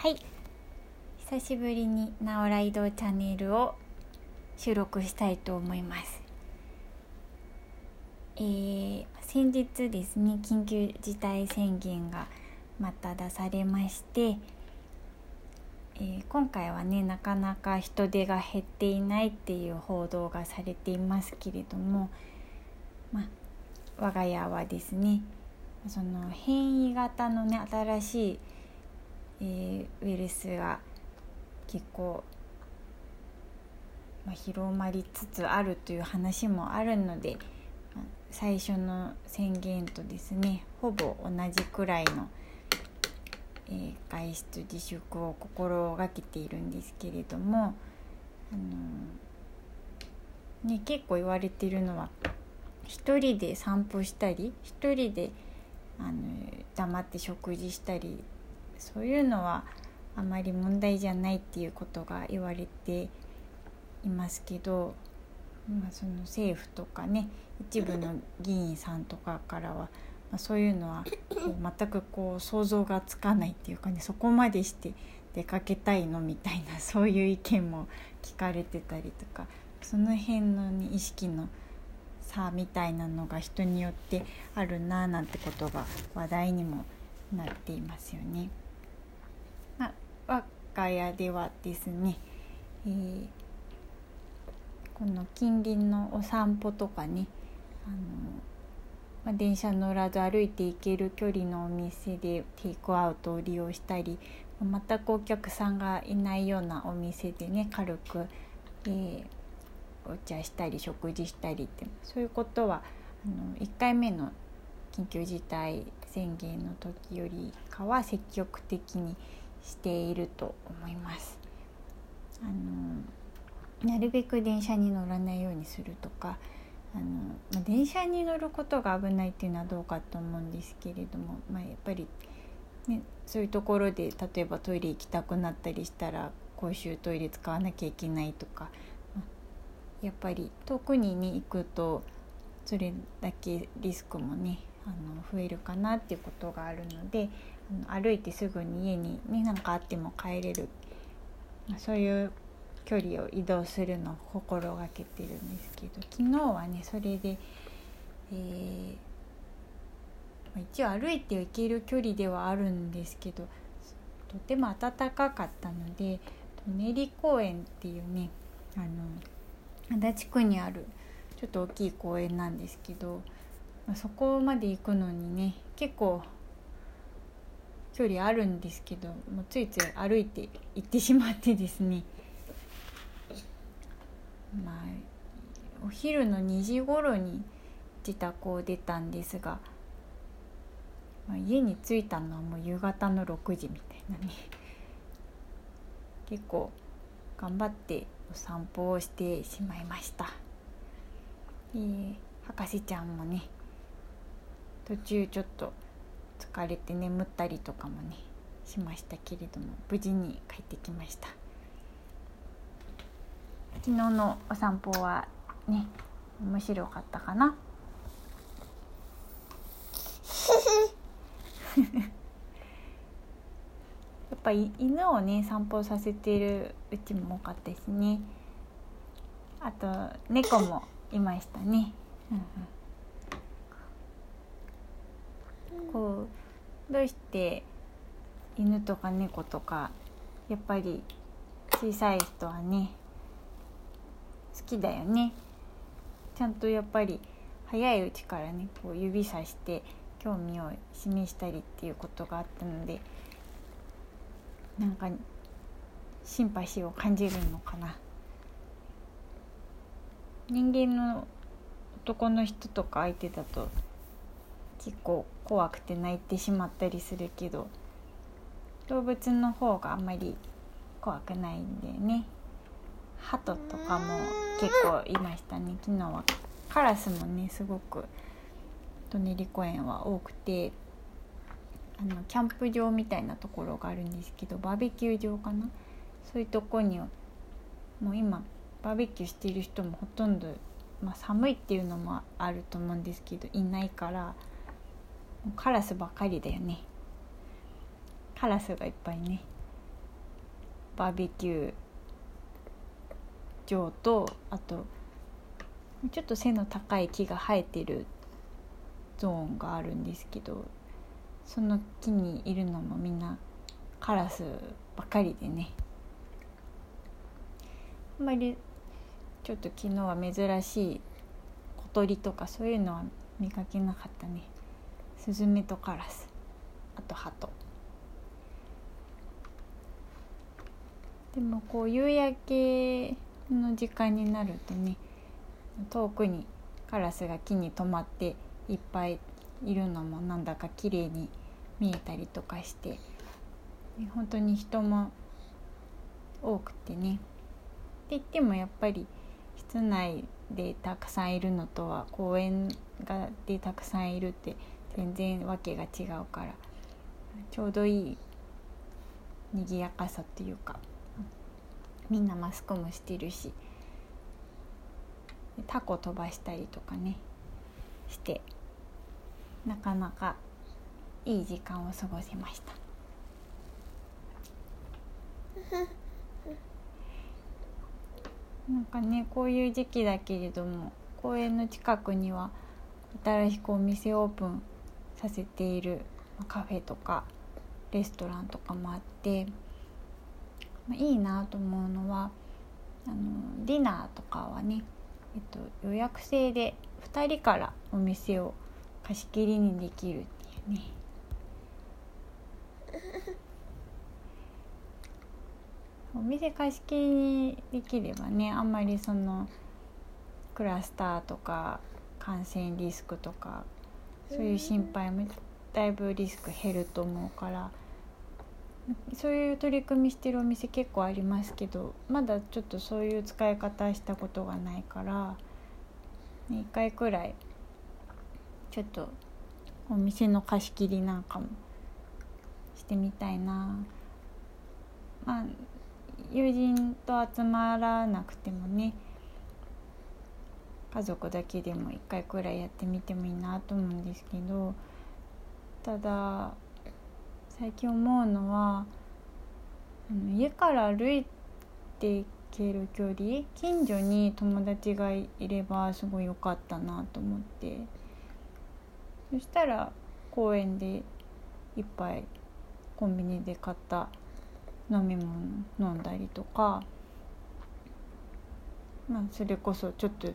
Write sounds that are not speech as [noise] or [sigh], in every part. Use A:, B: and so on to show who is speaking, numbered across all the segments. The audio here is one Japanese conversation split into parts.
A: はい。久しぶりに「ナオライドチャンネル」を収録したいと思います。えー、先日ですね緊急事態宣言がまた出されまして、えー、今回はねなかなか人手が減っていないっていう報道がされていますけれどもま我が家はですねその変異型のね新しいえー、ウイルスが結構、まあ、広まりつつあるという話もあるので、最初の宣言とですねほぼ同じくらいの、えー、外出自粛を心がけているんですけれども、あのー、ね、結構言われてるのは一人で散歩したり一人であの黙って食事したりそういうのはあまり問題じゃないっていうことが言われていますけど、まあ、その政府とかね一部の議員さんとかからは、まあ、そういうのはこう全くこう想像がつかないっていうかねそこまでして出かけたいのみたいな [laughs] そういう意見も聞かれてたりとかその辺の、ね、意識の差みたいなのが人によってあるななんてことが話題にもなっていますよね。我が家ではですね、えー、この近隣のお散歩とかねあの、まあ、電車乗らず歩いて行ける距離のお店でテイクアウトを利用したり全くお客さんがいないようなお店でね軽く、えー、お茶したり食事したりってそういうことはあの1回目の緊急事態宣言の時よりかは積極的にしていると思います。あのなるべく電車に乗らないようにするとかあの、まあ、電車に乗ることが危ないっていうのはどうかと思うんですけれども、まあ、やっぱり、ね、そういうところで例えばトイレ行きたくなったりしたら公衆トイレ使わなきゃいけないとか、まあ、やっぱり遠くに、ね、行くとそれだけリスクもねあの増えるかなっていうことがあるので歩いてすぐに家に何かあっても帰れる。そういう距離を移動するのを心がけてるんですけど昨日はねそれで、えー、一応歩いて行ける距離ではあるんですけどとても暖かかったので舎人公園っていうねあの足立区にあるちょっと大きい公園なんですけど、ま、そこまで行くのにね結構距離あるんですけどもうついつい歩いて行ってしまってですねまあお昼の2時頃に自宅を出たんですが、まあ、家に着いたのはもう夕方の6時みたいなね結構頑張ってお散歩をしてしまいました。えー、博士ちゃんもね途中ちょっと疲れて眠ったりとかもねしましたけれども無事に帰ってきました。昨日のお散歩はね面白かったかな？[laughs] やっぱり犬をね散歩させてるうちも多かったですね。あと猫もいましたね、うんうん。こうどうして犬とか猫とかやっぱり小さい人はね好きだよね。ちゃんとやっぱり早いうちからねこう指さして興味を示したりっていうことがあったのでなんかシンパシーを感じるのかな。人間の男の人とか相手だと結構怖くて泣いてしまったりするけど動物の方があんまり怖くないんでね。鳩とかも結構いましたね。昨日はカラスもねすごく舎人公園は多くてあのキャンプ場みたいなところがあるんですけどバーベキュー場かな？そういうとこにもう今バーベキューしてる人もほとんど、まあ、寒いっていうのもあると思うんですけどいないからカラスばっかりだよね。カラスがいっぱいね。バーベキュー場とあとちょっと背の高い木が生えてるゾーンがあるんですけどその木にいるのもみんなカラスばっかりでね。あんまりちょっと昨日は珍しい小鳥とかそういうのは見かけなかったね。スズメとカラス。あとハトでもこう夕焼けの時間になるとね遠くにカラスが木に止まっていっぱいいるのもなんだか綺麗に見えたりとかして本当に人も多くてね。って言ってもやっぱり室内でたくさんいるのとは公園がでたくさんいるって全然わけが違うからちょうどいい賑やかさっていうかみんなマスクもしてるしタコ飛ばしたりとかねしてなかなかいい時間を過ごせました。なんかねこういう時期だけれども公園の近くには新しくお店オープンさせているカフェとかレストランとかもあって、まあ、いいなと思うのはあのディナーとかはね、えっと、予約制で2人からお店を貸し切りにできるっていうね。[laughs] お店貸し切りにできればねあんまりそのクラスターとか感染リスクとかそういう心配もだいぶリスク減ると思うからそういう取り組みしてるお店結構ありますけどまだちょっとそういう使い方したことがないから1回くらいちょっとお店の貸し切りなんかもしてみたいな。まあ友人と集まらなくてもね家族だけでも1回くらいやってみてもいいなと思うんですけどただ最近思うのはあの家から歩いていける距離近所に友達がいればすごい良かったなと思って。そしたら公園で一杯コンビニで買った飲み物飲んだりとか、まあ、それこそちょっと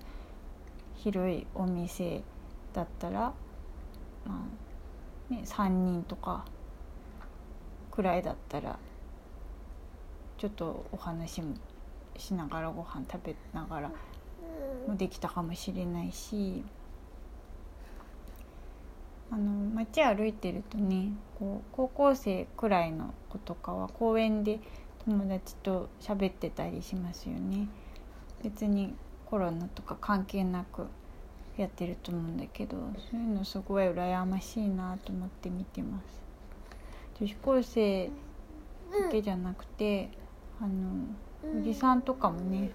A: 広いお店だったら、まあね、3人とかくらいだったらちょっとお話もしながらご飯食べながらもできたかもしれないしあの街歩いてるとねこう高校生くらいの子とかは公園で友達と喋ってたりしますよね。別にコロナとか関係なくやってると思うんだけどそういうのすごい羨ましいなと思って見てます。女子高生だけじゃなくてあのおじさんとかもね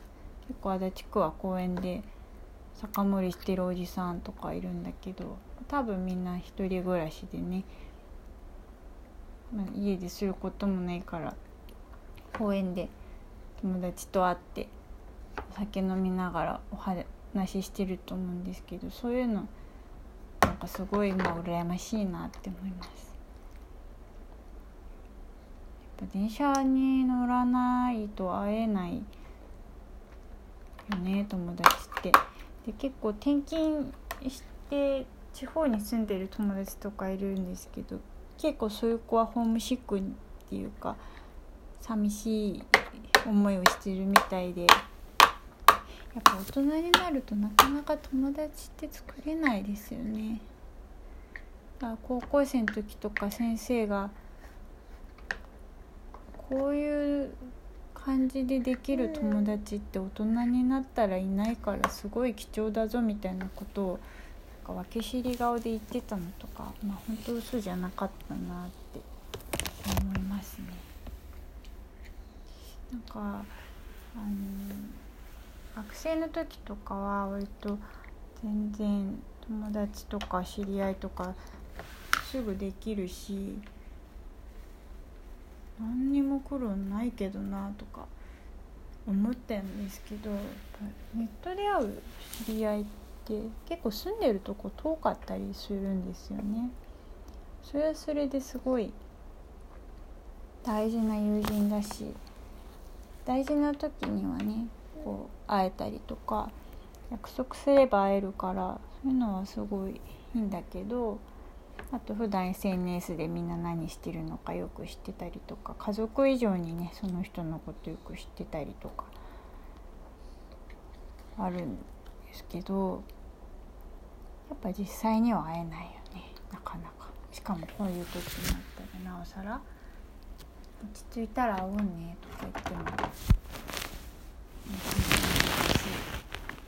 A: 結構足立区は公園で酒盛りしてるおじさんとかいるんだけど多分みんな一人暮らしでね、まあ、家ですることもないから公園で友達と会ってお酒飲みながらお話ししてると思うんですけどそういうのなんかすごい今羨ましいなって思います。やっぱ電車に乗らないと会えないよね友達って。で結構転勤して地方に住んでる友達とかいるんですけど結構そういう子はホームシックっていうか寂しい思いをしてるみたいでやっぱ大人になるとなかなか友達って作れないですよね。だから高校生の時とか先生がこういう感じでできる友達って大人になったらいないからすごい貴重だぞみたいなことをなんか分け知り顔で言ってたのとかまあ本当嘘じゃなかったなって思いますね。なんかあの学生の時とかは割と全然友達とか知り合いとかすぐできるし何にも頃ないけどなとか思ったんですけどネットで会う知り合いって結構住んでるとこ遠かったりするんですよね。それはそれですごい大事な友人だし大事な時にはねこう会えたりとか約束すれば会えるからそういうのはすごいいいんだけどあと普段 SNS でみんな何してるのかよく知ってたりとか家族以上にねその人のことよく知ってたりとかあるんですけどやっぱ実際には会えないよねなかなか。しかもこういう時になったらなおさら落ち着いたら会おうねとか言っても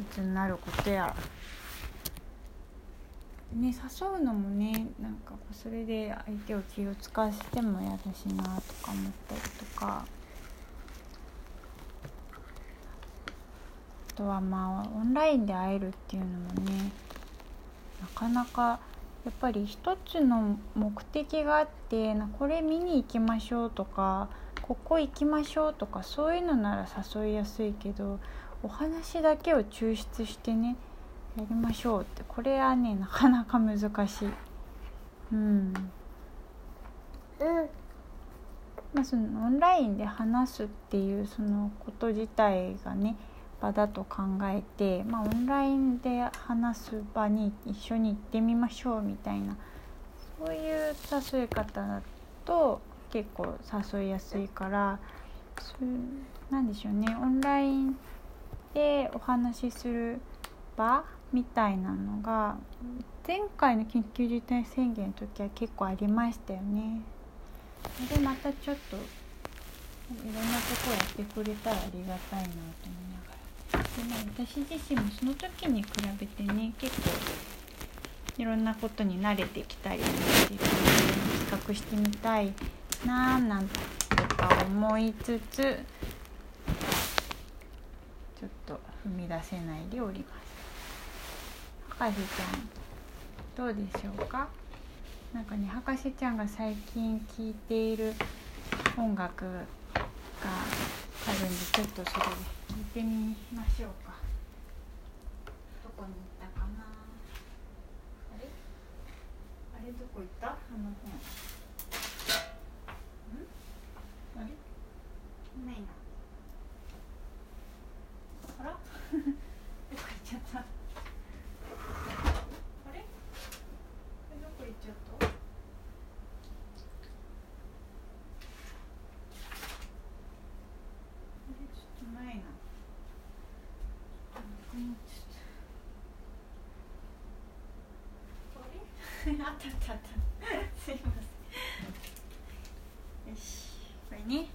A: いつになることやね誘うのもねなんかそれで相手を気を使わせても嫌だしなとか思ったりとかあとはまあオンラインで会えるっていうのもねなかなかやっぱり一つの目的があってなこれ見に行きましょうとかここ行きましょうとかそういうのなら誘いやすいけどお話だけを抽出してねやりましょうって。これはねなかなか難しい。うん。うん。まあそのオンラインで話すっていうそのこと自体がね場だと考えて、まあ、オンラインで話す場に一緒に行ってみましょうみたいなそういう誘い方だと結構誘いやすいからそうなんでしょうねオンラインでお話しする場みたいなのが前回の緊急事態宣言の時は結構ありましたよね。でまたちょっといろんなとこやってくれたらありがたいなと思いながらで、ね、私自身もその時に比べてね結構いろんなことに慣れてきたりして企画してみたいなーなんとか思いつつちょっと踏み出せないでおります。博士ちゃんどうでしょうか？なんかね博士ちゃんが最近聴いている音楽があるんでちょっとそれで聴いてみましょうか。どこに行ったかな？あれ？あれどこ行った？あの本。あれ？ないなあらどこ行っちゃったあれどこ行っちゃったちょっとないなあったあったあった。[laughs] すいませんよしこれね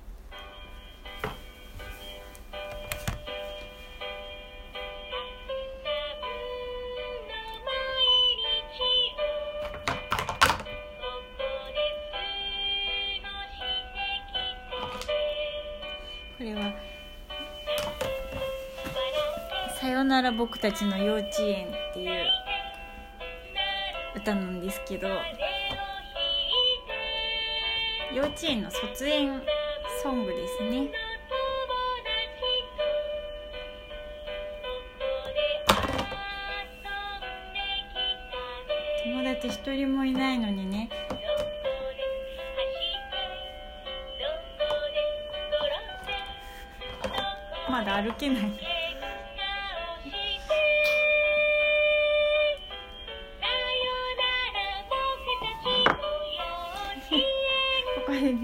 A: これは「さよなら僕たちの幼稚園」っていう歌なんですけど幼稚園の卒園ソングですね。友達一人もいないのにね。まだ歩けない。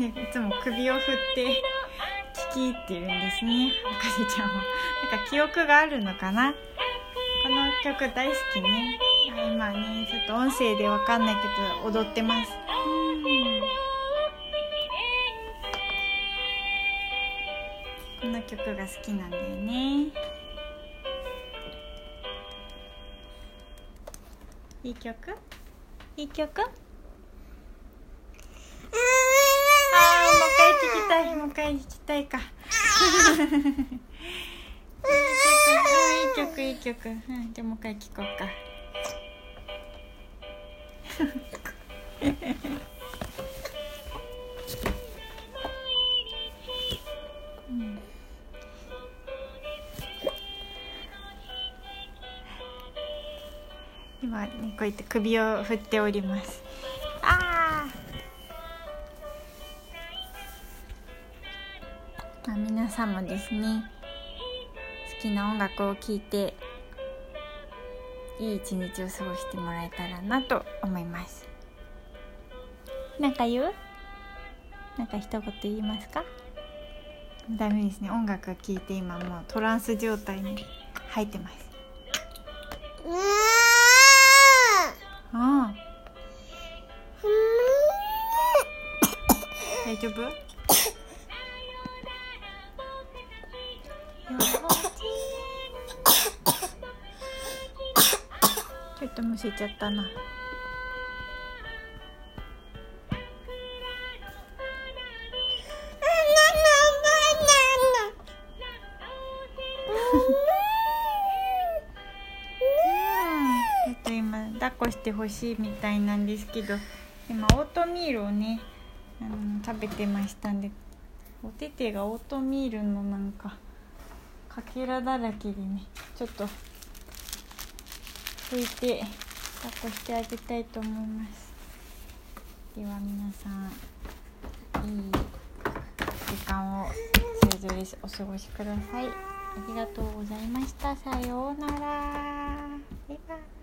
A: ねいつも首を振って聞き入ってるんですね。博士ちゃんは。なんか記憶があるのかな？この曲大好きね。今ねちょっと音声でわかんないけど踊ってます。この曲が好きなんだよね。いい曲？いい曲？たいもう一回弾きたいか。いい曲いい曲、うん、じゃあもう一回聴こうか、今ねこうやって首を振っております。ああまあ皆さんもですね。好きな音楽を聴いていい一日を過ごしてもらえたらなと思います。なんか言う？なんか一言言いますか？ダメですね。音楽が聴いて今もうトランス状態に入ってます。ああ。大丈夫？むせちゃったな。ちょっと今抱っこしてほしいみたいなん。ですけど今オートミールをねあの食べてましたん。でおててがオートミールのなん。かかけらだらけでねちょっと拭いて抱っこしてあげたいと思います。では皆さんいい時間をそれぞれお過ごしください。ありがとうございました。さようなら。バイバイ